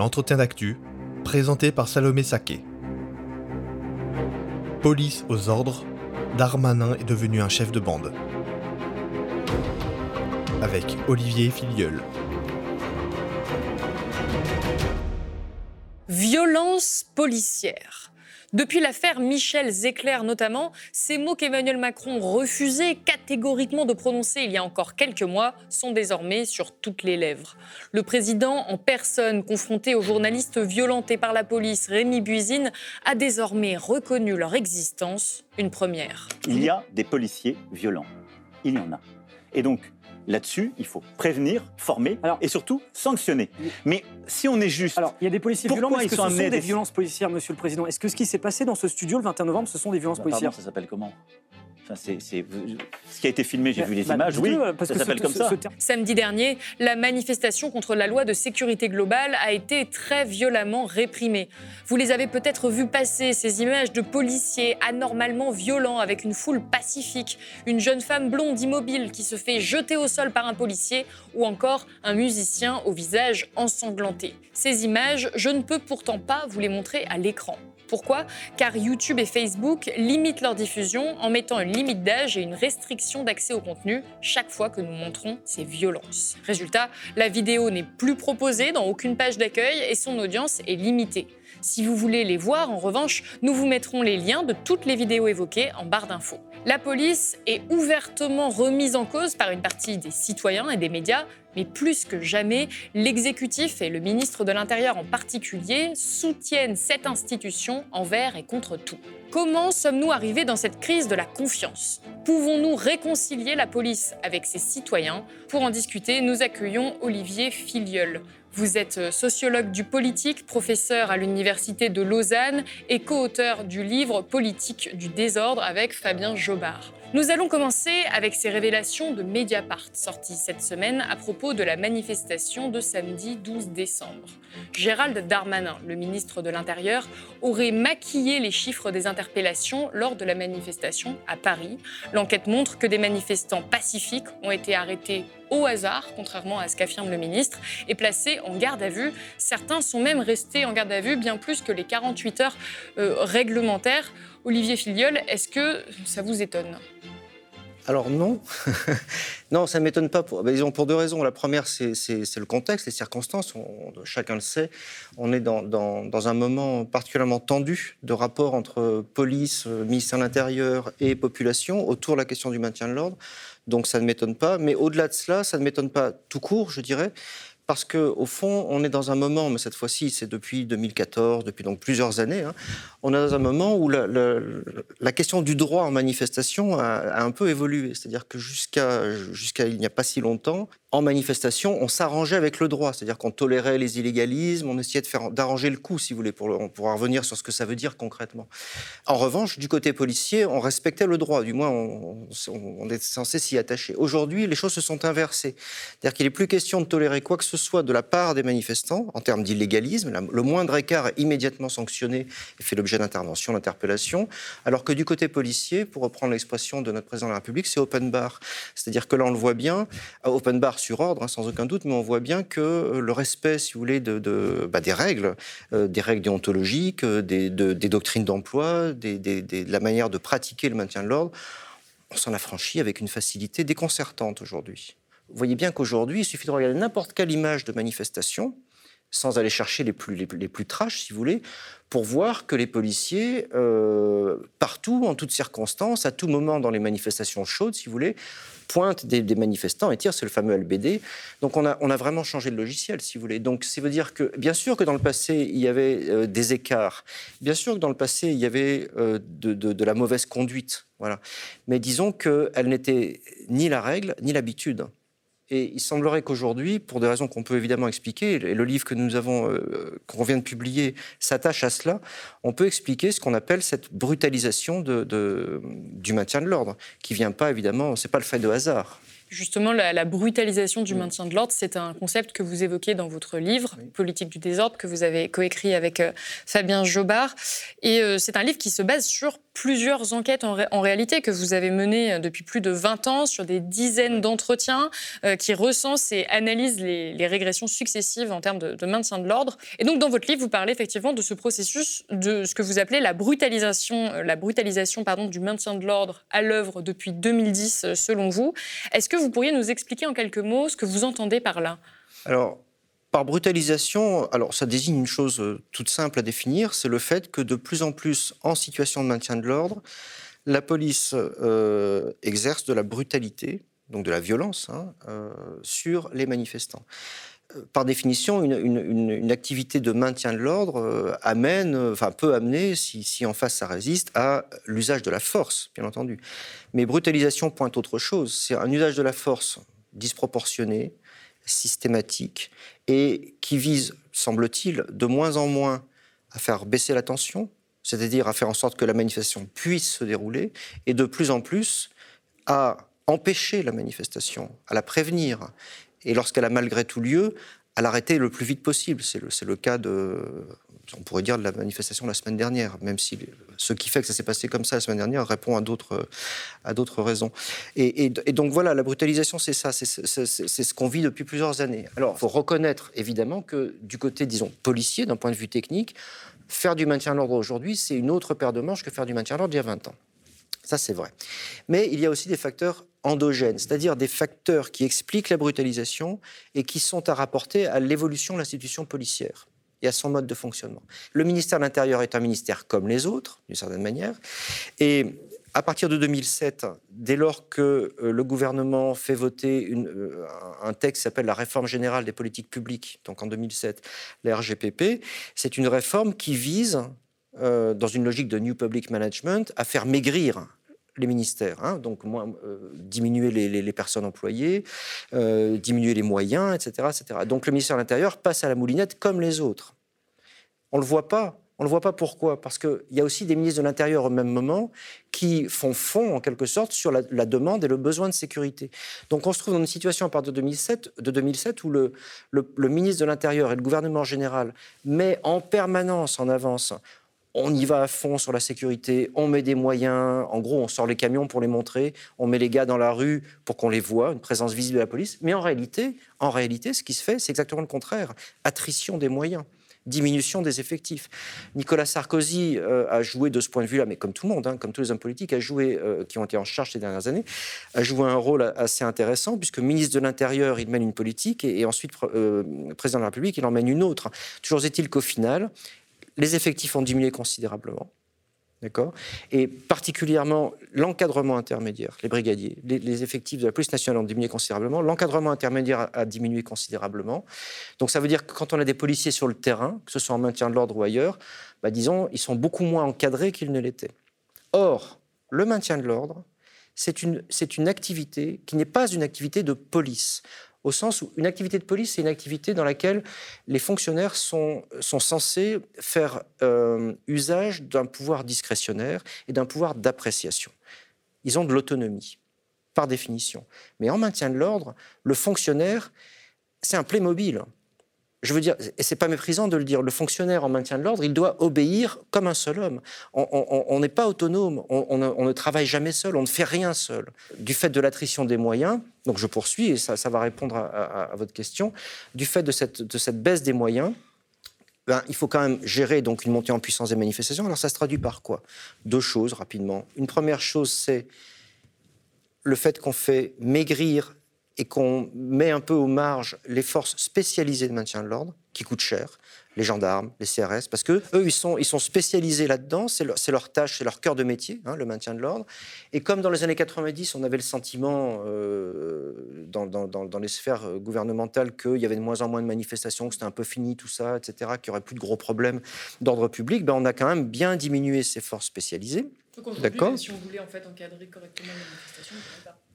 l'entretien d'actu, présenté par Salomé Saké. Police aux ordres, Darmanin est devenu un chef de bande. Avec Olivier Filiol. Violence policière. Depuis l'affaire Michel Zecler notamment, ces mots qu'Emmanuel Macron refusait catégoriquement de prononcer il y a encore quelques mois sont désormais sur toutes les lèvres. Le président en personne, confronté aux journalistes violentés par la police, Rémi Buisine, a désormais reconnu leur existence, une première. Il y a des policiers violents. Il y en a. Et donc, Là-dessus, il faut prévenir, former et surtout sanctionner. Mais si on est juste. Alors, il y a des policiers violents, mais est-ce que ce sont des violences policières, monsieur le Président? Est-ce que ce qui s'est passé dans ce studio le 21 novembre, ce sont des violences bah, policières? Ça s'appelle comment? C'est, ce qui a été filmé, j'ai vu les bah, images, oui, ça s'appelle comme ça. Samedi dernier, la manifestation contre la loi de sécurité globale a été très violemment réprimée. Vous les avez peut-être vues passer, ces images de policiers anormalement violents avec une foule pacifique, une jeune femme blonde immobile qui se fait jeter au sol par un policier ou encore un musicien au visage ensanglanté. Ces images, je ne peux pourtant pas vous les montrer à l'écran. Pourquoi Car YouTube et Facebook limitent leur diffusion en mettant une limite d'âge et une restriction d'accès au contenu chaque fois que nous montrons ces violences. Résultat, la vidéo n'est plus proposée dans aucune page d'accueil et son audience est limitée. Si vous voulez les voir, en revanche, nous vous mettrons les liens de toutes les vidéos évoquées en barre d'infos. La police est ouvertement remise en cause par une partie des citoyens et des médias, mais plus que jamais, l'exécutif et le ministre de l'Intérieur en particulier soutiennent cette institution envers et contre tout. Comment sommes-nous arrivés dans cette crise de la confiance? Pouvons-nous réconcilier la police avec ses citoyens? Pour en discuter, nous accueillons Olivier Filiol. Vous êtes sociologue du politique, professeur à l'Université de Lausanne et co-auteur du livre Politique du désordre avec Fabien Jobard. Nous allons commencer avec ces révélations de Mediapart sorties cette semaine à propos de la manifestation de samedi 12 décembre. Gérald Darmanin, le ministre de l'Intérieur, aurait maquillé les chiffres des interpellations lors de la manifestation à Paris. L'enquête montre que des manifestants pacifiques ont été arrêtés au hasard, contrairement à ce qu'affirme le ministre, et placés en garde à vue. Certains sont même restés en garde à vue bien plus que les 48 heures euh, réglementaires. Olivier Filiol, est-ce que ça vous étonne? Alors non, non, ça ne m'étonne pas. Pour, pour deux raisons. La première, c'est le contexte, les circonstances. chacun le sait. On est dans, dans, un moment particulièrement tendu de rapport entre police, ministère de l'Intérieur et population autour de la question du maintien de l'ordre. Donc ça ne m'étonne pas. Mais au-delà de cela, ça ne m'étonne pas tout court, je dirais, parce qu'au fond, on est dans un moment, mais cette fois-ci, c'est depuis 2014, depuis donc plusieurs années, hein, on est dans un moment où la, question du droit en manifestation a, un peu évolué. C'est-à-dire que jusqu'à il n'y a pas si longtemps, en manifestation, on s'arrangeait avec le droit, c'est-à-dire qu'on tolérait les illégalismes, on essayait d'arranger le coup, si vous voulez, pour on pourra revenir sur ce que ça veut dire concrètement. En revanche, du côté policier, on respectait le droit, du moins on, on est censé s'y attacher. Aujourd'hui, les choses se sont inversées, c'est-à-dire qu'il n'est plus question de tolérer quoi que ce soit de la part des manifestants en termes d'illégalisme. Le moindre écart est immédiatement sanctionné et fait l'objet d'intervention, d'interpellation, alors que du côté policier, pour reprendre l'expression de notre président de la République, c'est open bar, c'est-à-dire que là on le voit bien, open bar sur ordre, hein, sans aucun doute, mais on voit bien que euh, le respect, si vous voulez, bah, des règles, euh, des règles déontologiques, euh, des, doctrines d'emploi, de la manière de pratiquer le maintien de l'ordre, on s'en affranchit avec une facilité déconcertante aujourd'hui. Vous voyez bien qu'aujourd'hui, il suffit de regarder n'importe quelle image de manifestation, sans aller chercher les plus, les, trash, si vous voulez, pour voir que les policiers, partout, en toutes circonstances, à tout moment dans les manifestations chaudes, si vous voulez, pointe des, manifestants et tire, c'est le fameux LBD. Donc on a, vraiment changé de logiciel, si vous voulez. Donc ça veut dire que, bien sûr que dans le passé, il y avait euh, des écarts. Bien sûr que dans le passé, il y avait euh, de, de, la mauvaise conduite. Voilà. Mais disons qu'elle n'était ni la règle, ni l'habitude. Et il semblerait qu'aujourd'hui, pour des raisons qu'on peut évidemment expliquer, et le livre que nous avons, euh, qu'on vient de publier, s'attache à cela, on peut expliquer ce qu'on appelle cette brutalisation de, du maintien de l'ordre, qui vient pas évidemment, c'est pas le fait de hasard. Justement, la, brutalisation du maintien de l'ordre, c'est un concept que vous évoquez dans votre livre, Politique du désordre, que vous avez coécrit avec euh, Fabien Jobard. Et euh, c'est un livre qui se base sur plusieurs enquêtes en, réalité que vous avez menées depuis plus de 20 ans sur des dizaines d'entretiens qui recensent et analysent les, régressions successives en termes de, de maintien de l'ordre. Et donc, dans votre livre, vous parlez effectivement de ce processus de ce que vous appelez la brutalisation, la brutalisation pardon, du maintien de l'ordre à l'œuvre depuis 2010, selon vous. Est-ce que vous pourriez nous expliquer en quelques mots ce que vous entendez par là? Alors, par brutalisation, alors ça désigne une chose euh, toute simple à définir, c'est le fait que de plus en plus en situation de maintien de l'ordre, la police euh, exerce de la brutalité, donc de la violence, hein, euh, sur les manifestants. Par définition, une, activité de maintien de l'ordre amène, enfin peut amener, si, si, en face ça résiste, à l'usage de la force, bien entendu. Mais brutalisation pointe autre chose. C'est un usage de la force disproportionné, systématique et qui vise, semble-t-il, de moins en moins à faire baisser la tension, c'est-à-dire à faire en sorte que la manifestation puisse se dérouler, et de plus en plus à empêcher la manifestation, à la prévenir, et lorsqu'elle a malgré tout lieu, à l'arrêter le plus vite possible. C'est le, le, cas de, on pourrait dire, de la manifestation la semaine dernière, même si ce qui fait que ça s'est passé comme ça la semaine dernière répond à d'autres, raisons. Et, donc voilà, la brutalisation, c'est ça, c'est, ce qu'on vit depuis plusieurs années. Alors, il faut reconnaître évidemment que du côté, disons, policier, d'un point de vue technique, faire du maintien de l'ordre aujourd'hui, c'est une autre paire de manches que faire du maintien de l'ordre il y a 20 ans. Ça, c'est vrai. Mais il y a aussi des facteurs endogènes, c'est-à-dire des facteurs qui expliquent la brutalisation et qui sont à rapporter à l'évolution de l'institution policière et à son mode de fonctionnement. Le ministère de l'Intérieur est un ministère comme les autres, d'une certaine manière, et à partir de 2007, dès lors que euh, le gouvernement fait voter euh, un texte qui s'appelle la réforme générale des politiques publiques, donc en 2007, la RGPP, c'est une réforme qui vise, euh, dans une logique de New Public Management, à faire maigrir les ministères, hein, donc moins, diminuer les, personnes employées, diminuer les moyens, etc., etc. Donc le ministère de l'Intérieur passe à la moulinette comme les autres. On ne le voit pas. On ne le voit pas pourquoi? Parce qu'il y a aussi des ministres de l'Intérieur au même moment qui font fond, en quelque sorte, sur la, demande et le besoin de sécurité. Donc on se trouve dans une situation à partir de 2007, de 2007 où le, le ministre de l'Intérieur et le gouvernement en général met en permanence en avance on y va à fond sur la sécurité, on met des moyens, en gros on sort les camions pour les montrer, on met les gars dans la rue pour qu'on les voit, une présence visible de la police, mais en réalité, en réalité ce qui se fait, c'est exactement le contraire, attrition des moyens diminution des effectifs. Nicolas Sarkozy euh, a joué de ce point de vue-là, mais comme tout le monde, hein, comme tous les hommes politiques, a joué, euh, qui ont été en charge ces dernières années, a joué un rôle assez intéressant, puisque ministre de l'Intérieur, il mène une politique, et, ensuite euh, président de la République, il en mène une autre. Toujours est-il qu'au final, les effectifs ont diminué considérablement. D'accord? Et particulièrement l'encadrement intermédiaire, les brigadiers, les, effectifs de la police nationale ont diminué considérablement, l'encadrement intermédiaire a, diminué considérablement. Donc ça veut dire que quand on a des policiers sur le terrain, que ce soit en maintien de l'ordre ou ailleurs, bah, disons, ils sont beaucoup moins encadrés qu'ils ne l'étaient. Or, le maintien de l'ordre, c'est une, une activité qui n'est pas une activité de police au sens où une activité de police, c'est une activité dans laquelle les fonctionnaires sont, sont censés faire euh, usage d'un pouvoir discrétionnaire et d'un pouvoir d'appréciation. Ils ont de l'autonomie, par définition. Mais en maintien de l'ordre, le fonctionnaire, c'est un Playmobil je veux dire, et c'est pas méprisant de le dire, le fonctionnaire en maintien de l'ordre, il doit obéir comme un seul homme. On n'est pas autonome, on, ne travaille jamais seul, on ne fait rien seul. Du fait de l'attrition des moyens, donc je poursuis et ça, va répondre à, votre question, du fait de cette, baisse des moyens, ben, il faut quand même gérer donc une montée en puissance des manifestations. Alors ça se traduit par quoi? Deux choses rapidement. Une première chose, c'est le fait qu'on fait maigrir et qu'on met un peu aux marges les forces spécialisées de maintien de l'ordre, qui coûtent cher, les gendarmes, les CRS, parce que eux, ils sont, ils sont spécialisés là-dedans, c'est leur, leur, tâche, c'est leur cœur de métier, hein, le maintien de l'ordre. Et comme dans les années 90, on avait le sentiment euh, dans, dans, dans, les sphères gouvernementales qu'il y avait de moins en moins de manifestations, que c'était un peu fini tout ça, etc., qu'il n'y aurait plus de gros problèmes d'ordre public, ben, on a quand même bien diminué ces forces spécialisées. D'accord. Si on voulait en fait encadrer correctement les manifestations, on ne pas.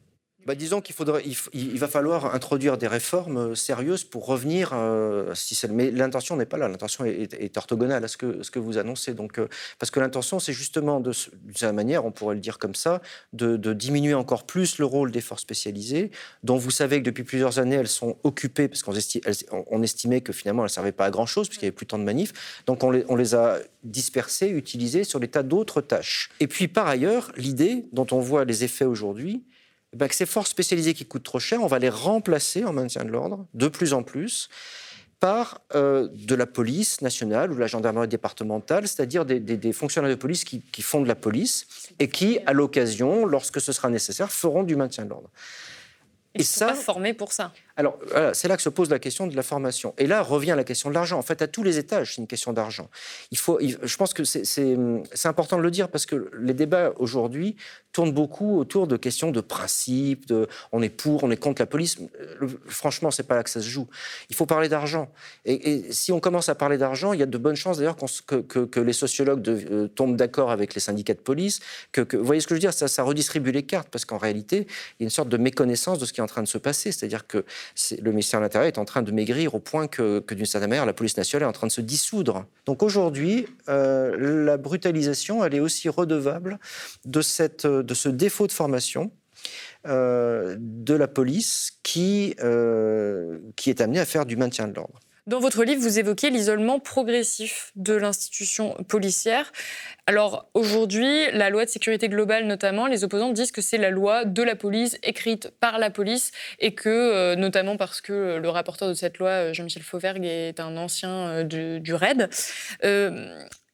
Bah, disons qu'il va falloir introduire des réformes euh, sérieuses pour revenir. Euh, mais l'intention n'est pas là. L'intention est, orthogonale à ce que, vous annoncez. Donc, euh, parce que l'intention, c'est justement, de, d'une manière, on pourrait le dire comme ça, de, diminuer encore plus le rôle des forces spécialisées, dont vous savez que depuis plusieurs années, elles sont occupées, parce qu'on on estimait que finalement, elles ne servaient pas à grand-chose, puisqu'il n'y avait plus tant de manifs. Donc, on les, on les a dispersées, utilisées sur des tas d'autres tâches. Et puis, par ailleurs, l'idée dont on voit les effets aujourd'hui, eh ben, que ces forces spécialisées qui coûtent trop cher, on va les remplacer en maintien de l'ordre de plus en plus par euh, de la police nationale ou de la gendarmerie départementale, c'est-à-dire des, fonctionnaires de police qui, font de la police et qui, à l'occasion, lorsque ce sera nécessaire, feront du maintien de l'ordre. Et ça, pas formés pour ça. Alors, c'est là que se pose la question de la formation. Et là revient la question de l'argent. En fait, à tous les étages, c'est une question d'argent. Il faut, je pense que c'est important de le dire parce que les débats aujourd'hui tournent beaucoup autour de questions de principe, de on est pour, on est contre la police. franchement, c'est pas là que ça se joue. Il faut parler d'argent. Et, si on commence à parler d'argent, il y a de bonnes chances d'ailleurs que, que, les sociologues euh, tombent d'accord avec les syndicats de police. Que, vous voyez ce que je veux dire? Ça, ça redistribue les cartes parce qu'en réalité, il y a une sorte de méconnaissance de ce qui est en train de se passer. C'est-à-dire que le ministère de l'Intérieur est en train de maigrir au point que, d'une certaine manière, la police nationale est en train de se dissoudre. Donc aujourd'hui, euh, la brutalisation, elle est aussi redevable de, cette, de ce défaut de formation euh, de la police qui, euh, qui est amenée à faire du maintien de l'ordre. Dans votre livre, vous évoquez l'isolement progressif de l'institution policière. Alors aujourd'hui, la loi de sécurité globale notamment, les opposants disent que c'est la loi de la police, écrite par la police, et que, euh, notamment parce que le rapporteur de cette loi, euh, Jean-Michel Fauvergue, est un ancien euh, du, du RAID.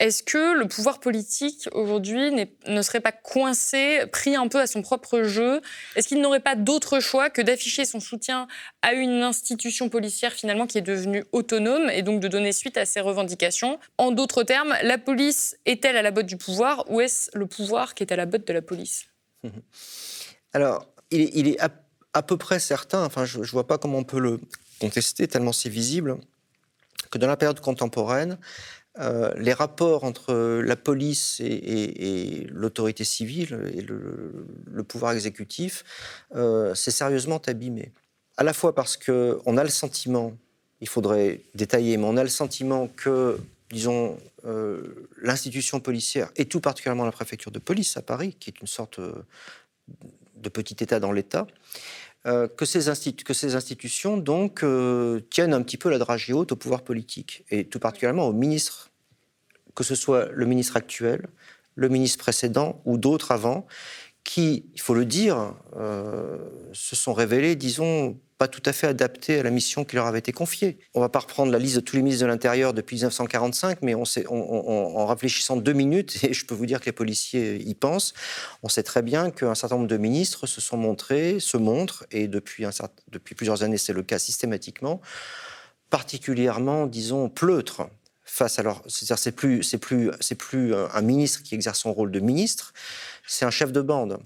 Est-ce que le pouvoir politique aujourd'hui ne serait pas coincé, pris un peu à son propre jeu? Est-ce qu'il n'aurait pas d'autre choix que d'afficher son soutien à une institution policière finalement qui est devenue autonome et donc de donner suite à ses revendications? En d'autres termes, la police est-elle à la botte du pouvoir ou est-ce le pouvoir qui est à la botte de la police? Alors, il est, à, peu près certain, enfin je ne vois pas comment on peut le contester tellement c'est visible, que dans la période contemporaine, euh, les rapports entre la police et, l'autorité civile et le, pouvoir exécutif euh, s'est sérieusement abîmé. À la fois parce qu'on a le sentiment, il faudrait détailler, mais on a le sentiment que, disons, euh, l'institution policière, et tout particulièrement la préfecture de police à Paris, qui est une sorte de petit État dans l'État, que, ces que, ces institutions donc tiennent un petit peu la dragée haute au pouvoir politique et tout particulièrement au ministre que ce soit le ministre actuel, le ministre précédent ou d'autres avant, qui, il faut le dire, euh, se sont révélés, disons, pas tout à fait adaptés à la mission qui leur avait été confiée. On ne va pas reprendre la liste de tous les ministres de l'Intérieur depuis 1945, mais on sait, en réfléchissant deux minutes, et je peux vous dire que les policiers y pensent, on sait très bien qu'un certain nombre de ministres se sont montrés, se montrent, et depuis, plusieurs années c'est le cas systématiquement, particulièrement, disons, pleutres face à. C'est-à-dire, c'est plus, c'est c'est plus un ministre qui exerce son rôle de ministre, c'est un chef de bande.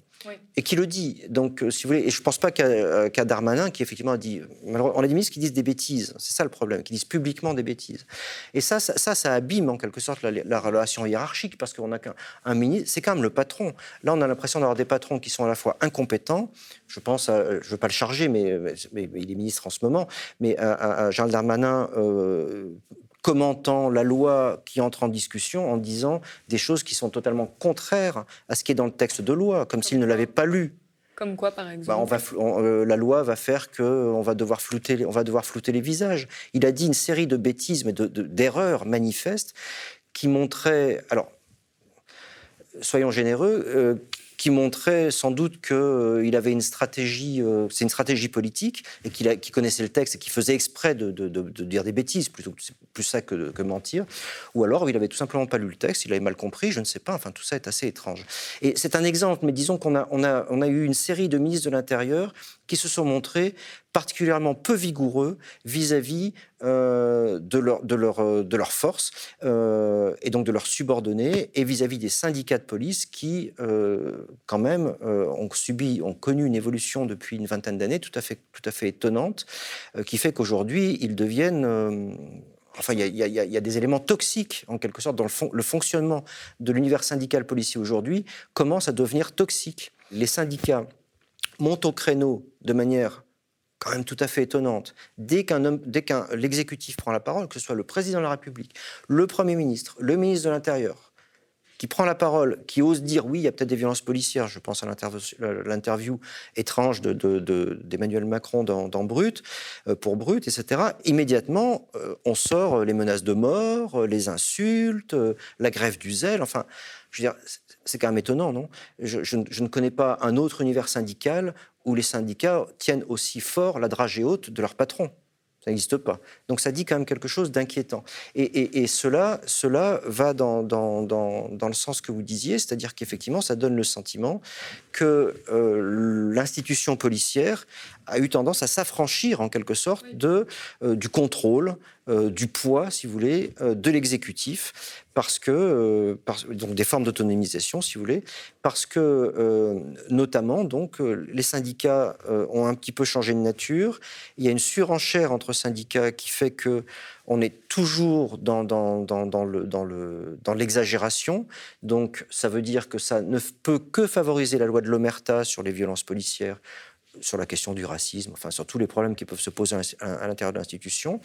Et qui le dit. Donc, euh, si vous voulez, et je ne pense pas qu'à Darmanin qui effectivement a dit. On a des ministres qui disent des bêtises. C'est ça le problème, qui disent publiquement des bêtises. Et ça, ça, ça, abîme en quelque sorte la, relation hiérarchique parce qu'on a qu'un ministre. C'est quand même le patron. Là, on a l'impression d'avoir des patrons qui sont à la fois incompétents. Je pense, je ne veux pas le charger, mais, il est ministre en ce moment. Mais à, Jean Darmanin. Euh, commentant la loi qui entre en discussion en disant des choses qui sont totalement contraires à ce qui est dans le texte de loi, comme s'il ne l'avait pas lu. Comme quoi, par exemple bah, on va, euh, La loi va faire qu'on va, devoir flouter, on va devoir flouter les visages. Il a dit une série de bêtises, mais d'erreurs manifestes qui montraient. Alors, soyons généreux, euh, qui montrait sans doute qu'il euh, avait une stratégie, euh, c'est une stratégie politique, et qu'il connaissait le texte et qu'il faisait exprès de, dire des bêtises, plutôt que plus ça que, mentir, ou alors il avait tout simplement pas lu le texte, il avait mal compris, je ne sais pas, enfin tout ça est assez étrange. Et c'est un exemple, mais disons qu'on a, on a, on a eu une série de ministres de l'Intérieur qui se sont montrés particulièrement peu vigoureux vis-à-vis euh, de, leur, de, leur, euh, de leur force euh, et donc de leurs subordonnés et vis-à-vis des syndicats de police qui, quand même, ont subi, ont connu une évolution depuis une vingtaine d'années tout à fait, tout à fait étonnante, qui fait qu'aujourd'hui, ils deviennent... Enfin, il y, y, a des éléments toxiques, en quelque sorte, dans le, le fonctionnement de l'univers syndical policier aujourd'hui commence à devenir toxique. Les syndicats monte au créneau de manière quand même tout à fait étonnante. Dès qu'un dès qu'un l'exécutif prend la parole, que ce soit le président de la République, le Premier ministre, le ministre de l'Intérieur, qui prend la parole, qui ose dire oui, il y a peut-être des violences policières, je pense à l'interview étrange d'Emmanuel de, Macron dans, Brut, euh, pour Brut, etc., immédiatement, euh, on sort les menaces de mort, les insultes, la grève du zèle, enfin, je veux dire, c'est quand même étonnant, non? Je, ne connais pas un autre univers syndical où les syndicats tiennent aussi fort la dragée haute de leur patron. Ça n'existe pas. Donc ça dit quand même quelque chose d'inquiétant. Et, cela, cela va dans, dans, dans, le sens que vous disiez, c'est-à-dire qu'effectivement, ça donne le sentiment que euh, l'institution policière a eu tendance à s'affranchir en quelque sorte de, euh, du contrôle, euh, du poids, si vous voulez, de l'exécutif, parce que, donc des formes d'autonomisation, si vous voulez, parce que notamment, donc, les syndicats ont un petit peu changé de nature. Il y a une surenchère entre syndicats qui fait que on est toujours dans, dans, dans, dans le, dans l'exagération. Donc, ça veut dire que ça ne peut que favoriser la loi de l'Omerta sur les violences policières sur la question du racisme, enfin sur tous les problèmes qui peuvent se poser à l'intérieur de l'institution,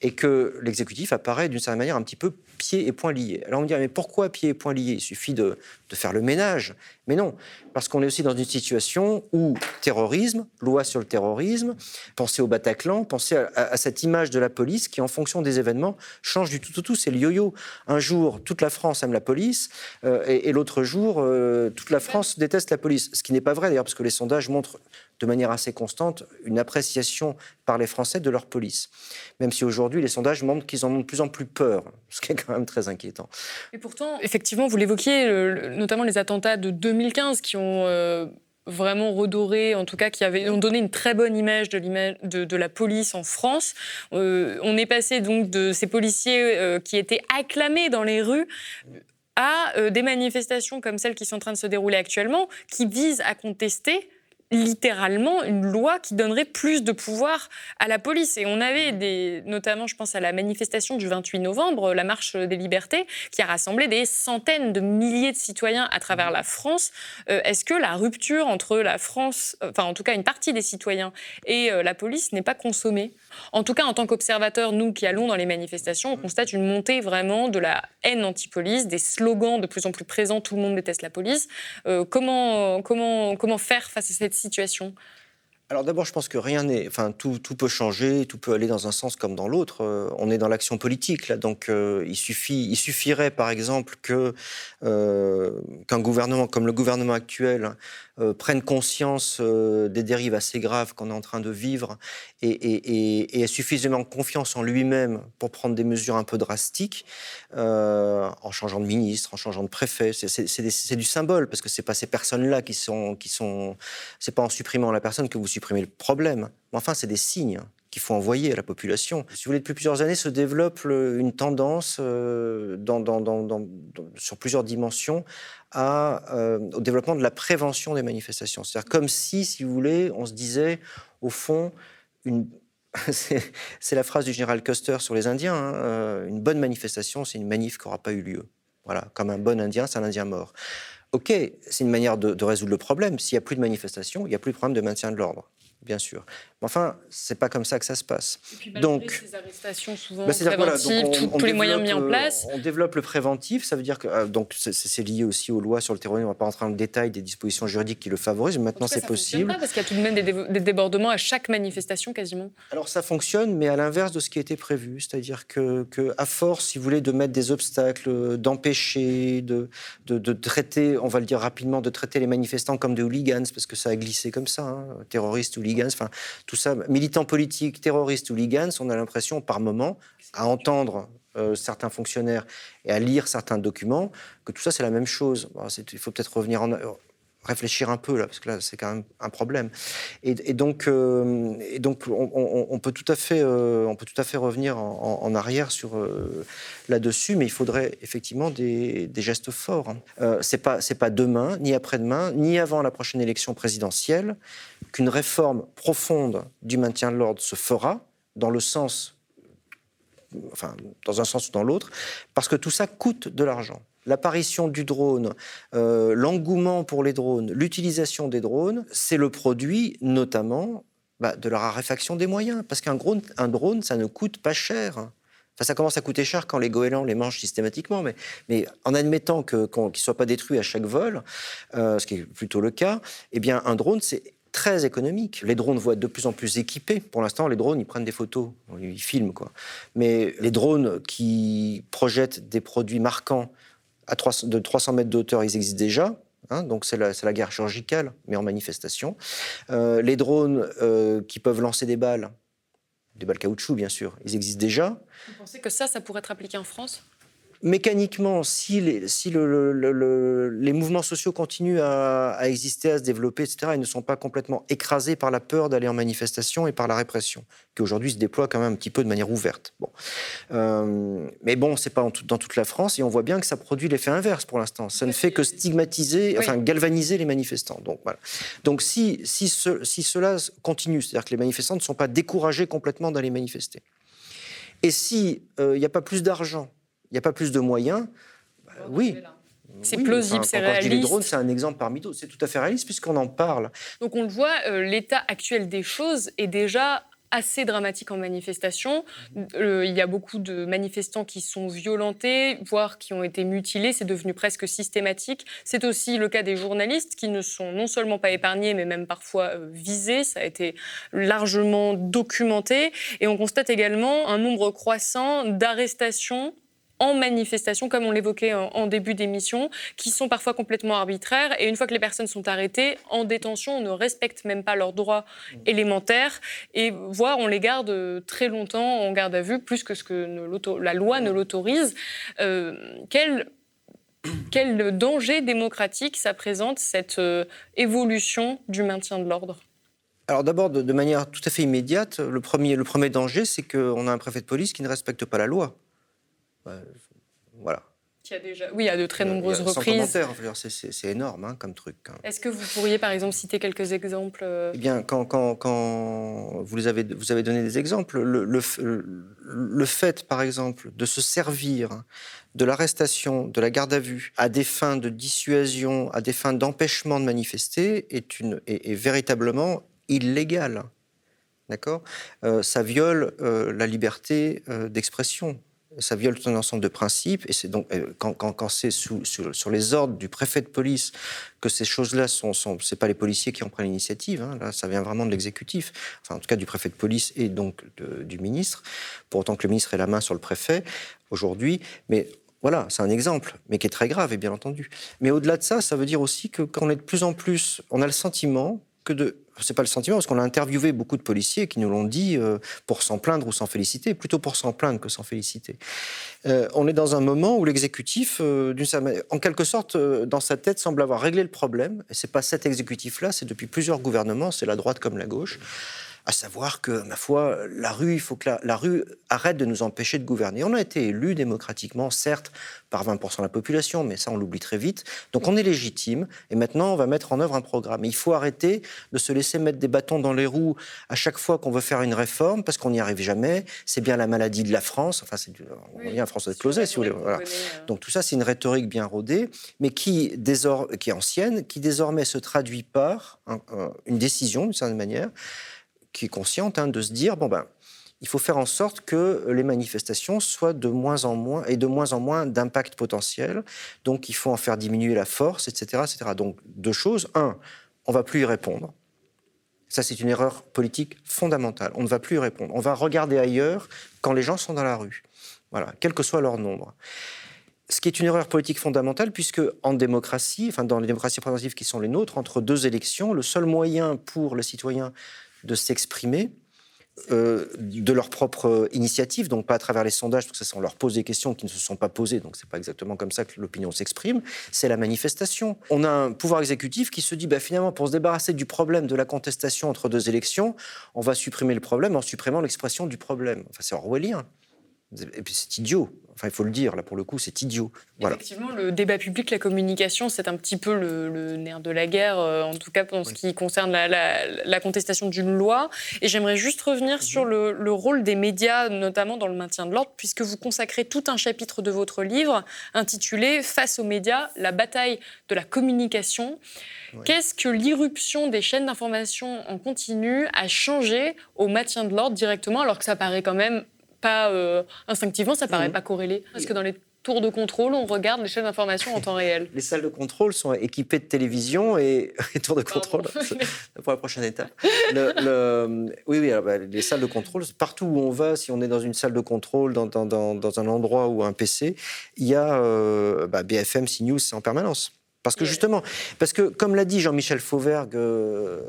et que l'exécutif apparaît d'une certaine manière un petit peu pieds et poings liés. Alors on me dit, mais pourquoi pieds et poings liés? Il suffit de, de, faire le ménage. Mais non, parce qu'on est aussi dans une situation où terrorisme, loi sur le terrorisme, pensez au Bataclan, pensez à, cette image de la police qui, en fonction des événements, change du tout au tout. C'est le yo-yo. Un jour, toute la France aime la police, euh, et, l'autre jour, euh, toute la France déteste la police. Ce qui n'est pas vrai d'ailleurs, parce que les sondages montrent de manière assez constante une appréciation par les Français de leur police. Même si aujourd'hui, les sondages montrent qu'ils en ont de plus en plus peur, ce qui est quand même très inquiétant. Et pourtant, effectivement, vous l'évoquiez, notamment les attentats de 2015 qui ont... Euh, vraiment redoré, en tout cas qui avaient, ont donné une très bonne image de, de, de la police en France. Euh, on est passé donc de ces policiers euh, qui étaient acclamés dans les rues à des manifestations comme celles qui sont en train de se dérouler actuellement, qui visent à contester littéralement une loi qui donnerait plus de pouvoir à la police. Et on avait des, notamment, je pense à la manifestation du 28 novembre, la marche des libertés, qui a rassemblé des centaines de milliers de citoyens à travers la France. Euh, est-ce que la rupture entre la France, enfin en tout cas une partie des citoyens et euh, la police n'est pas consommée? En tout cas, en tant qu'observateurs, nous qui allons dans les manifestations, on constate une montée vraiment de la haine anti-police, des slogans de plus en plus présents, tout le monde déteste la police. Euh, comment, comment, comment faire face à cette situation alors d'abord, je pense que rien n'est, enfin tout, tout, peut changer, tout peut aller dans un sens comme dans l'autre. Euh, on est dans l'action politique là, donc euh, il suffit, il suffirait par exemple que euh, qu'un gouvernement comme le gouvernement actuel euh, prenne conscience euh, des dérives assez graves qu'on est en train de vivre et, et, suffisamment confiance en lui-même pour prendre des mesures un peu drastiques, euh, en changeant de ministre, en changeant de préfet. C'est du symbole, parce que c'est pas ces personnes-là qui sont... Qui sont c'est pas en supprimant la personne que vous supprimez le problème. Mais enfin, c'est des signes qu'il faut envoyer à la population. Si vous voulez, depuis plusieurs années se développe une tendance euh, sur plusieurs dimensions euh, au développement de la prévention des manifestations. C'est-à-dire comme si, si vous voulez, on se disait, au fond, c'est la phrase du général Custer sur les Indiens, hein, euh, une bonne manifestation, c'est une manif qui n'aura pas eu lieu. Voilà, comme un bon Indien, c'est un Indien mort. Ok, c'est une manière de, de résoudre le problème. S'il n'y a plus de manifestation, il n'y a plus de problème de maintien de l'ordre bien sûr. Mais enfin, c'est pas comme ça que ça se passe. Et puis, donc, ces arrestations souvent bah, préventives, tous les moyens mis en euh, place. On développe le préventif, ça veut dire que euh, donc c'est lié aussi aux lois sur le terrorisme. On ne va pas rentrer dans le détail des dispositions juridiques qui le favorisent. Mais maintenant, c'est possible. Pas parce qu'il y a tout de même des, débordements à chaque manifestation quasiment. Alors ça fonctionne, mais à l'inverse de ce qui était prévu, c'est-à-dire que, que, à force, si vous voulez, de mettre des obstacles, d'empêcher, de, de, traiter, on va le dire rapidement, de traiter les manifestants comme des hooligans, parce que ça a glissé comme ça, hein, terroristes, hooligans enfin tout ça, militants politiques, terroristes, hooligans, on a l'impression par moment, à entendre euh, certains fonctionnaires et à lire certains documents, que tout ça c'est la même chose. il faut peut-être revenir en, réfléchir un peu là, parce que là c'est quand même un problème. Et, donc, euh, on, peut tout à fait, euh, revenir en, arrière sur euh, là-dessus, mais il faudrait effectivement des, gestes forts. Hein. c'est pas c'est pas demain, ni après-demain, ni avant la prochaine élection présidentielle qu'une réforme profonde du maintien de l'ordre se fera dans le sens, enfin dans un sens ou dans l'autre, parce que tout ça coûte de l'argent l'apparition du drone, euh, l'engouement pour les drones, l'utilisation des drones, c'est le produit notamment bah, de la raréfaction des moyens. Parce qu'un drone, ça ne coûte pas cher. Enfin, ça commence à coûter cher quand les goélands les mangent systématiquement, mais, mais en admettant qu'ils ne soient pas détruits à chaque vol, euh, ce qui est plutôt le cas, eh bien, un drone, c'est très économique. Les drones vont être de plus en plus équipés. Pour l'instant, les drones, ils prennent des photos, ils filment, quoi. Mais les drones qui projettent des produits marquants à de 300 mètres de hauteur, ils existent déjà. Hein, donc c'est la, la, guerre chirurgicale, mais en manifestation. Euh, les drones euh, qui peuvent lancer des balles, des balles caoutchouc bien sûr, ils existent déjà. Vous pensez que ça, ça pourrait être appliqué en France? Mécaniquement, si, les, si le, les mouvements sociaux continuent à, exister, à se développer, etc., ils ne sont pas complètement écrasés par la peur d'aller en manifestation et par la répression, qui aujourd'hui se déploie quand même un petit peu de manière ouverte. Bon. Euh, mais bon, c'est pas dans toute la France, et on voit bien que ça produit l'effet inverse pour l'instant. Ça ne fait que stigmatiser, enfin galvaniser les manifestants. Donc, voilà. Donc si, si, si cela continue, c'est-à-dire que les manifestants ne sont pas découragés complètement d'aller manifester, et s'il euh, n'y a pas plus d'argent il n'y a pas plus de moyens, bah, oui. C'est plausible, c'est réaliste. les drones, c'est un exemple parmi d'autres. C'est tout à fait réaliste puisqu'on en parle. Donc on le voit, euh, l'état actuel des choses est déjà assez dramatique en manifestation. Euh, il y a beaucoup de manifestants qui sont violentés, voire qui ont été mutilés. C'est devenu presque systématique. C'est aussi le cas des journalistes qui ne sont non seulement pas épargnés, mais même parfois euh, visés. Ça a été largement documenté. Et on constate également un nombre croissant d'arrestations en manifestation, comme on l'évoquait en, début d'émission, qui sont parfois complètement arbitraires. Et une fois que les personnes sont arrêtées, en détention, on ne respecte même pas leurs droits élémentaires, et voire on les garde très longtemps en garde à vue, plus que ce que la loi ne l'autorise. Euh, quel quel danger démocratique ça présente, cette euh, évolution du maintien de l'ordre? Alors d'abord, de, manière tout à fait immédiate, le premier, le premier danger, c'est qu'on a un préfet de police qui ne respecte pas la loi. Voilà. a déjà... Oui, à de très nombreuses reprises. c'est énorme hein, comme truc. Hein. Est-ce que vous pourriez, par exemple, citer quelques exemples euh Eh bien, quand, quand, quand vous, avez, vous avez donné des exemples, le, le, fait, par exemple, de se servir de l'arrestation, de la garde à vue, à des fins de dissuasion, à des fins d'empêchement de manifester, est, une, est, véritablement illégal. D'accord? Euh, Ça viole euh, la liberté d'expression ça viole tout un ensemble de principes. Et c'est donc euh, quand, c'est sous, sur, les ordres du préfet de police que ces choses-là sont, sont c'est pas les policiers qui en prennent l'initiative. Hein, là, ça vient vraiment de l'exécutif. Enfin, en tout cas, du préfet de police et donc du ministre. Pour autant que le ministre ait la main sur le préfet aujourd'hui, mais voilà, c'est un exemple, mais qui est très grave, et bien entendu. Mais au-delà de ça, ça veut dire aussi que quand on est de plus en plus, on a le sentiment que de c'est pas le sentiment, parce qu'on a interviewé beaucoup de policiers qui nous l'ont dit euh, pour s'en plaindre ou s'en féliciter, plutôt pour s'en plaindre que s'en féliciter. Euh, on est dans un moment où l'exécutif, euh, en quelque sorte, dans sa tête, semble avoir réglé le problème. Et c'est pas cet exécutif-là, c'est depuis plusieurs gouvernements, c'est la droite comme la gauche à savoir que, ma foi, la rue, il faut que la, rue arrête de nous empêcher de gouverner. On a été élus démocratiquement, certes, par 20% de la population, mais ça, on l'oublie très vite. Donc on est légitime, et maintenant, on va mettre en œuvre un programme. il faut arrêter de se laisser mettre des bâtons dans les roues à chaque fois qu'on veut faire une réforme, parce qu'on n'y arrive jamais. C'est bien la maladie de la France. Enfin, c'est, on vient à François de Closet, si vous voulez. Voilà. Euh. Donc tout ça, c'est une rhétorique bien rodée, mais qui, qui est ancienne, qui désormais se traduit par une décision, d'une certaine manière, qui consciente hein, de se dire bon ben il faut faire en sorte que les manifestations soient de moins en moins et de moins en moins d'impact potentiel. Donc il faut en faire diminuer la force, etc., etc. Donc deux choses. Un, on va plus y répondre. Ça, c'est une erreur politique fondamentale. On ne va plus y répondre. On va regarder ailleurs quand les gens sont dans la rue. Voilà, quel que soit leur nombre. Ce qui est une erreur politique fondamentale, puisque en démocratie, enfin dans les démocraties représentatives qui sont les nôtres, entre deux élections, le seul moyen pour les citoyens de s'exprimer euh, de leur propre initiative, donc pas à travers les sondages, parce que ça, on leur pose des questions qui ne se sont pas posées, donc c'est pas exactement comme ça que l'opinion s'exprime, c'est la manifestation. On a un pouvoir exécutif qui se dit, bah, finalement, pour se débarrasser du problème de la contestation entre deux élections, on va supprimer le problème en supprimant l'expression du problème. Enfin, c'est orwellien. Et puis c'est idiot. Enfin, il faut le dire, là, pour le coup, c'est idiot. Voilà. Effectivement, le débat public, la communication, c'est un petit peu le, nerf de la guerre, euh, en tout cas en ce qui concerne la, contestation d'une loi. Et j'aimerais juste revenir mhm. sur le, rôle des médias, notamment dans le maintien de l'ordre, puisque vous consacrez tout un chapitre de votre livre intitulé Face aux médias, la bataille de la communication. Qu'est-ce que l'irruption des chaînes d'information en continu a changé au maintien de l'ordre directement, alors que ça paraît quand même pas euh, instinctivement, ça paraît mmh. pas corrélé. Parce que dans les tours de contrôle, on regarde les chaînes d'information en temps réel. Les salles de contrôle sont équipées de télévision et les tours de contrôle, pour la prochaine étape. Le, oui, oui, bah, les salles de contrôle, partout où on va, si on est dans une salle de contrôle, dans, dans, dans, un endroit ou un PC, il y a euh, bah, BFM, CNews, c'est en permanence. Parce que justement, parce que comme l'a dit Jean-Michel Fauvergue, euh,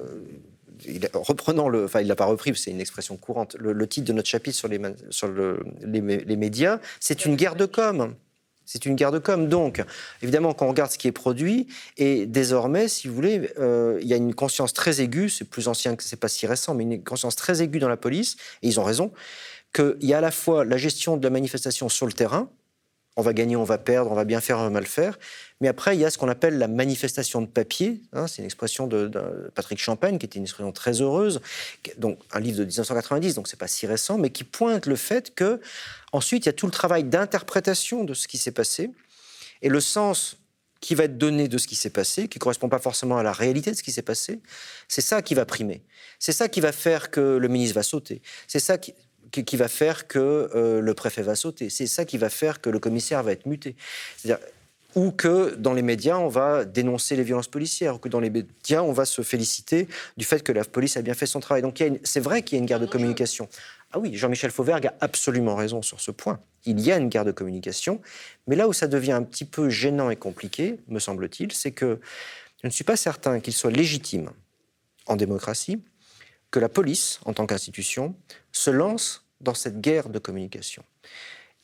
reprenant le, enfin il l'a pas repris, c'est une expression courante. Le, titre de notre chapitre sur les, sur le, les, médias, c'est une guerre de com. C'est une guerre de com. Donc, évidemment, quand on regarde ce qui est produit, et désormais, si vous voulez, euh, il y a une conscience très aiguë, c'est plus ancien que c'est pas si récent, mais une conscience très aiguë dans la police, et ils ont raison, qu'il y a à la fois la gestion de la manifestation sur le terrain, on va gagner, on va perdre, on va bien faire, on va mal faire. Mais après, il y a ce qu'on appelle la manifestation de papier. Hein, c'est une expression de, Patrick Champagne, qui était une expression très heureuse, donc un livre de 1990, donc c'est pas si récent, mais qui pointe le fait que ensuite il y a tout le travail d'interprétation de ce qui s'est passé et le sens qui va être donné de ce qui s'est passé, qui correspond pas forcément à la réalité de ce qui s'est passé, c'est ça qui va primer. C'est ça qui va faire que le ministre va sauter. C'est ça qui, qui, va faire que euh, le préfet va sauter. C'est ça qui va faire que le commissaire va être muté. ou que dans les médias, on va dénoncer les violences policières, ou que dans les médias, on va se féliciter du fait que la police a bien fait son travail. Donc c'est vrai qu'il y a une guerre de communication. Ah oui, Jean-Michel Fauvergue a absolument raison sur ce point. Il y a une guerre de communication, mais là où ça devient un petit peu gênant et compliqué, me semble-t-il, c'est que je ne suis pas certain qu'il soit légitime en démocratie que la police, en tant qu'institution, se lance dans cette guerre de communication.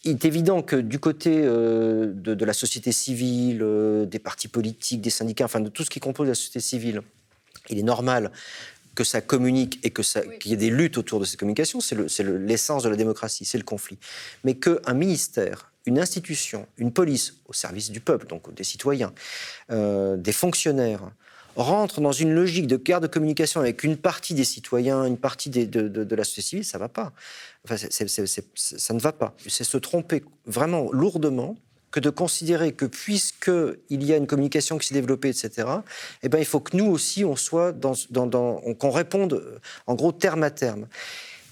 Il est évident que du côté euh, de, la société civile, euh, des partis politiques, des syndicats, enfin de tout ce qui compose la société civile, il est normal que ça communique et qu'il y ait des luttes autour de cette communication, c'est l'essence de la démocratie, c'est le conflit. Mais qu'un ministère, une institution, une police au service du peuple, donc des citoyens, euh, des fonctionnaires, rentre dans une logique de guerre de communication avec une partie des citoyens, une partie de, de, la société civile, ça ne va pas. Enfin, ça ne va pas. C'est se tromper vraiment lourdement que de considérer que puisqu'il y a une communication qui s'est développée, etc., eh ben, il faut que nous aussi, on soit dans, dans, qu'on réponde en gros terme à terme.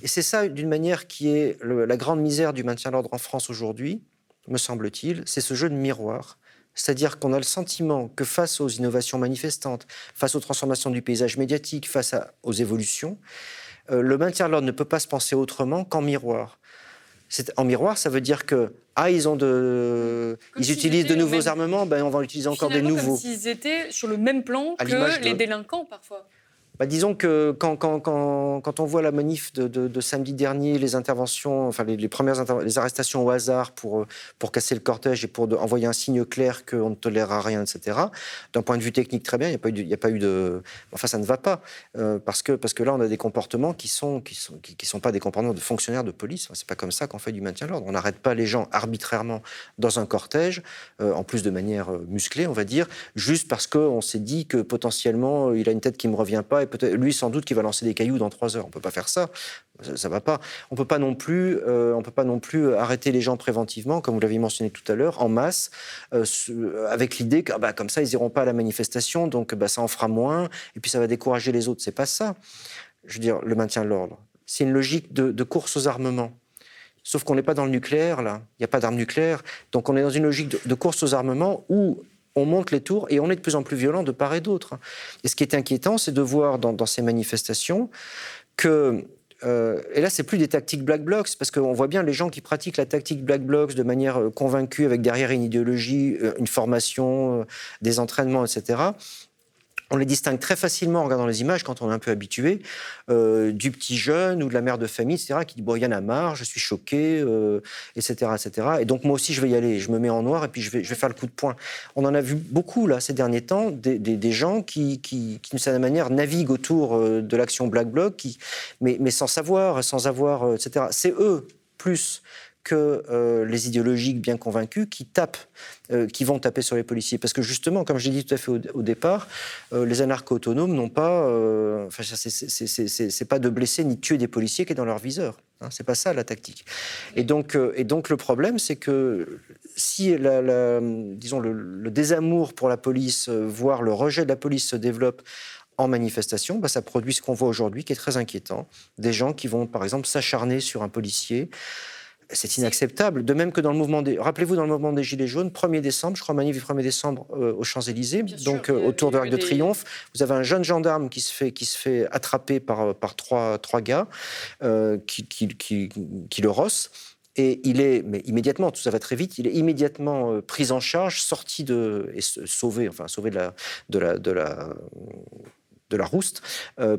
Et c'est ça, d'une manière qui est la grande misère du maintien de l'ordre en France aujourd'hui, me semble-t-il, c'est ce jeu de miroir c'est-à-dire qu'on a le sentiment que face aux innovations manifestantes, face aux transformations du paysage médiatique, face aux évolutions, euh, le maintien de l'ordre ne peut pas se penser autrement qu'en miroir. En miroir, ça veut dire que ah ils ont de, ils utilisent de nouveaux armements, ben on va utiliser encore des nouveaux. Comme s'ils étaient sur le même plan que les délinquants parfois. Bah, disons que quand, on voit la manif de, samedi dernier, les interventions, enfin les, premières arrestations au hasard pour, euh, pour casser le cortège et pour envoyer un signe clair qu'on ne tolérera rien, etc. D'un point de vue technique, très bien, il n'y a, pas eu de. Enfin, ça ne va pas. Euh, parce, que, parce que là, on a des comportements qui ne sont, qui sont, qui, sont pas des comportements de fonctionnaires de police. C'est pas comme ça qu'on fait du maintien de l'ordre. On n'arrête pas les gens arbitrairement dans un cortège, euh, en plus de manière musclée, on va dire, juste parce qu'on s'est dit que potentiellement, il a une tête qui ne me revient pas peut-être lui sans doute qui va lancer des cailloux dans trois heures. On peut pas faire ça, ça, ne va pas. On peut pas non plus, euh, on peut pas non plus arrêter les gens préventivement, comme vous l'avez mentionné tout à l'heure, en masse, euh, avec l'idée que bah, comme ça ils iront pas à la manifestation, donc bah, ça en fera moins, et puis ça va décourager les autres. C'est pas ça. Je veux dire, le maintien de l'ordre. C'est une logique de, course aux armements. Sauf qu'on n'est pas dans le nucléaire, là. Il n'y a pas d'armes nucléaires. Donc on est dans une logique de course aux armements où on monte les tours et on est de plus en plus violent de part et d'autre. Et ce qui est inquiétant, c'est de voir dans, ces manifestations que euh, et là, c'est plus des tactiques black blocs, parce qu'on voit bien les gens qui pratiquent la tactique black blocs de manière euh, convaincue, avec derrière une idéologie, euh, une formation, des entraînements, etc on les distingue très facilement en regardant les images quand on est un peu habitué, euh, du petit jeune ou de la mère de famille, etc., qui dit Bon, il y en a marre, je suis choqué, etc., euh, etc. Et donc, moi aussi, je vais y aller. Je me mets en noir et puis je vais, faire le coup de poing. On en a vu beaucoup, là, ces derniers temps, des, gens qui, qui, d'une certaine manière, naviguent autour euh, de l'action Black Bloc, mais sans savoir, sans avoir, etc. C'est eux, plus que euh, les idéologiques bien convaincus qui tapent, euh, qui vont taper sur les policiers. Parce que justement, comme je l'ai dit tout à fait au, départ, euh, les anarcho-autonomes n'ont pas, enfin, c'est pas de blesser ni de tuer des policiers qui est dans leur viseur. Hein, c'est pas ça la tactique. Et donc, et donc le problème, c'est que si disons le, le, désamour pour la police, voire le rejet de la police se développe en manifestation, bah, ça produit ce qu'on voit aujourd'hui qui est très inquiétant. Des gens qui vont, par exemple, s'acharner sur un policier. C'est inacceptable. De même que dans le mouvement des. Rappelez-vous, dans le mouvement des Gilets jaunes, 1er décembre, je crois, manif du 1er décembre euh, aux Champs-Élysées, donc euh, autour de l'Arc de Triomphe, vous avez un jeune gendarme qui se fait, qui se fait attraper par, euh, par trois, trois gars qui, qui, qui, qui, le rossent. Et il est, mais immédiatement, tout ça va très vite, il est immédiatement pris en charge, sorti de. et sauvé, enfin, sauvé de la, de la, de la de la rouste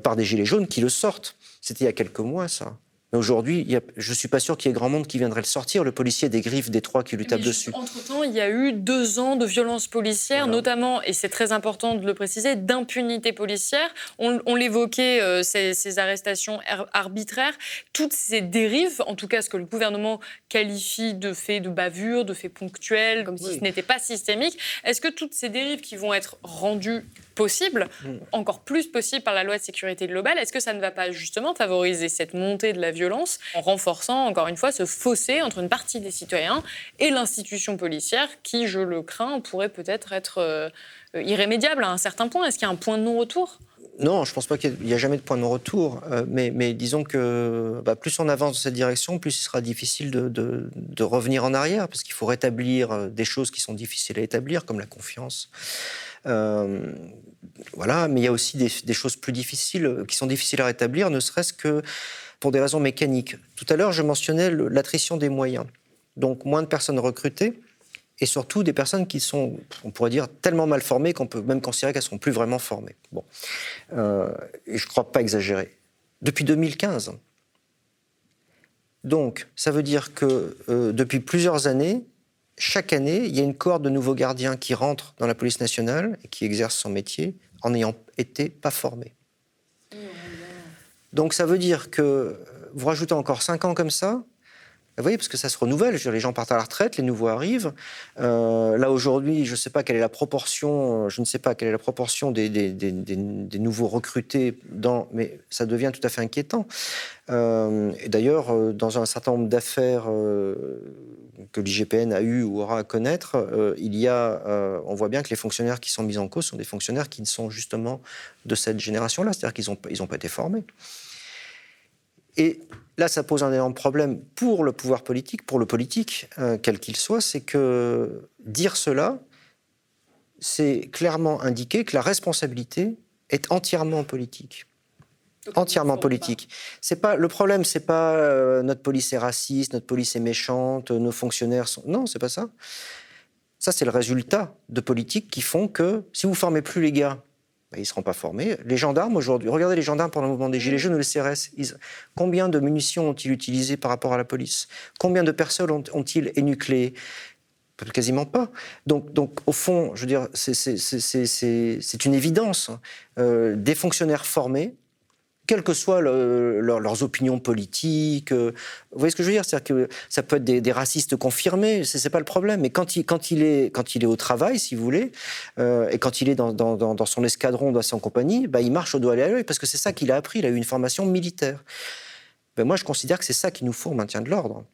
par des gilets jaunes qui le sortent. C'était il y a quelques mois, ça. Aujourd'hui, je ne suis pas sûr qu'il y ait grand monde qui viendrait le sortir. Le policier des griffes des trois qui lui tape dessus. Entre-temps, il y a eu deux ans de violences policières, notamment, et c'est très important de le préciser, d'impunité policière. On, l'évoquait, euh, ces, arrestations arbitraires. Toutes ces dérives, en tout cas ce que le gouvernement qualifie de faits de bavure, de faits ponctuels, comme si ce n'était pas systémique. Est-ce que toutes ces dérives qui vont être rendues possibles, hmm. encore plus possibles par la loi de sécurité globale, est-ce que ça ne va pas justement favoriser cette montée de la violence en renforçant encore une fois ce fossé entre une partie des citoyens et l'institution policière qui, je le crains, pourrait peut-être être, euh, irrémédiable à un certain point? Est-ce qu'il y a un point de non-retour? Non, je ne pense pas qu'il y, a jamais de point de non-retour. Euh, mais, mais, disons que bah, plus on avance dans cette direction, plus il sera difficile de, de, revenir en arrière, parce qu'il faut rétablir euh, des choses qui sont difficiles à établir, comme la confiance. Voilà, mais il y a aussi des, choses plus difficiles, qui sont difficiles à rétablir, ne serait-ce que pour des raisons mécaniques. Tout à l'heure, je mentionnais l'attrition des moyens. Donc moins de personnes recrutées et surtout des personnes qui sont, on pourrait dire, tellement mal formées qu'on peut même considérer qu'elles ne sont plus vraiment formées. Bon. Euh, et je ne crois pas exagérer. Depuis 2015. Donc, ça veut dire que euh, depuis plusieurs années, chaque année, il y a une cohorte de nouveaux gardiens qui rentrent dans la police nationale et qui exercent son métier en n'ayant été pas formés. Donc ça veut dire que vous rajoutez encore 5 ans comme ça, vous voyez, parce que ça se renouvelle. les gens partent à la retraite, les nouveaux arrivent. Euh, là, aujourd'hui, je ne sais pas quelle est la proportion, je ne sais pas quelle est la proportion des, nouveaux recrutés, mais ça devient tout à fait inquiétant. Euh, d'ailleurs, euh, dans un certain nombre d'affaires que l'IGPN a eu ou aura à connaître, il y a, on voit bien que les fonctionnaires qui sont mis en cause sont des fonctionnaires qui ne sont justement de cette génération-là, c'est-à-dire qu'ils n'ont pas été formés. Et là, ça pose un énorme problème pour le pouvoir politique, pour le politique, euh, quel qu'il soit, c'est que dire cela, c'est clairement indiquer que la responsabilité est entièrement politique. entièrement politique. C'est pas le problème, c'est pas euh, notre police est raciste, notre police est méchante, nos fonctionnaires sont. Non, c'est pas ça. Ça, c'est le résultat de politiques qui font que si vous formez plus les gars ils ne seront pas formés. Les gendarmes aujourd'hui, regardez les gendarmes pendant le mouvement des Gilets jaunes ou le CRS, combien de munitions ont-ils utilisé par rapport à la police? Combien de personnes ont-ils énucléé Quasiment pas. Donc, donc, au fond, je veux dire, c'est une évidence. Euh, des fonctionnaires formés quelles que soient leurs opinions politiques. Euh, vous voyez ce que je veux dire? C'est-à-dire que ça peut être des, racistes confirmés, ce n'est pas le problème. Mais quand il, est, au travail, si vous voulez, euh, et quand il est dans, dans, son escadron, dans son compagnie, bah, il marche au doigt à l'œil, parce que c'est ça qu'il a appris. Il a eu une formation militaire. Ben moi, je considère que c'est ça qu'il nous faut au maintien de l'ordre.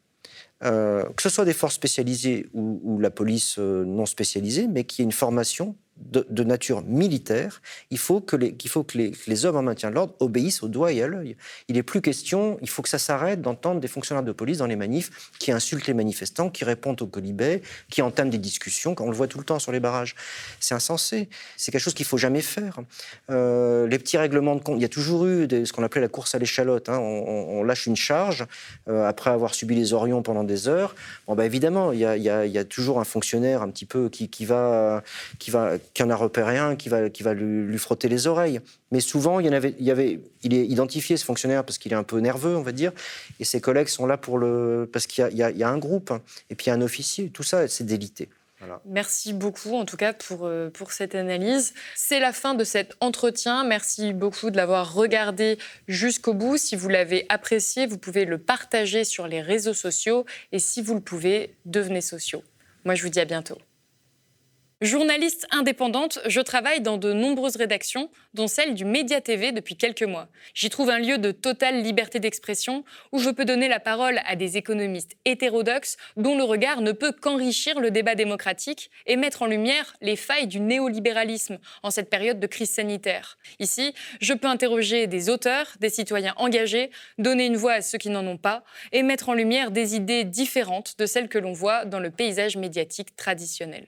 Euh, que ce soit des forces spécialisées ou, la police non spécialisée, mais qui ait une formation de, nature militaire, il faut que, les, qu'il faut que les, hommes en maintien de l'ordre obéissent au doigt et à l'œil. Il n'est plus question, il faut que ça s'arrête d'entendre des fonctionnaires de police dans les manifs qui insultent les manifestants, qui répondent aux colibets, qui entament des discussions, on le voit tout le temps sur les barrages. C'est insensé. C'est quelque chose qu'il faut jamais faire. Euh, les petits règlements de compte, il y a toujours eu ce qu'on appelait la course à l'échalote. Hein. On, lâche une charge euh, après avoir subi les orions pendant des heures. Bon, bah, évidemment, il y, a, toujours un fonctionnaire un petit peu qui, va qu'il n'y en a repéré un qui va, qui va lui, frotter les oreilles. Mais souvent, il, y en avait, il, y avait, il est identifié, ce fonctionnaire, parce qu'il est un peu nerveux, on va dire, et ses collègues sont là pour le... parce qu'il y, y, a un groupe, et puis il y a un officier. Tout ça, c'est délité. Merci beaucoup, en tout cas, pour, euh, pour cette analyse. C'est la fin de cet entretien. Merci beaucoup de l'avoir regardé jusqu'au bout. Si vous l'avez apprécié, vous pouvez le partager sur les réseaux sociaux. Et si vous le pouvez, devenez sociaux. Moi, je vous dis à bientôt. Journaliste indépendante, je travaille dans de nombreuses rédactions, dont celle du Média TV depuis quelques mois. J'y trouve un lieu de totale liberté d'expression où je peux donner la parole à des économistes hétérodoxes dont le regard ne peut qu'enrichir le débat démocratique et mettre en lumière les failles du néolibéralisme en cette période de crise sanitaire. Ici, je peux interroger des auteurs, des citoyens engagés, donner une voix à ceux qui n'en ont pas et mettre en lumière des idées différentes de celles que l'on voit dans le paysage médiatique traditionnel.